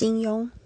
金庸。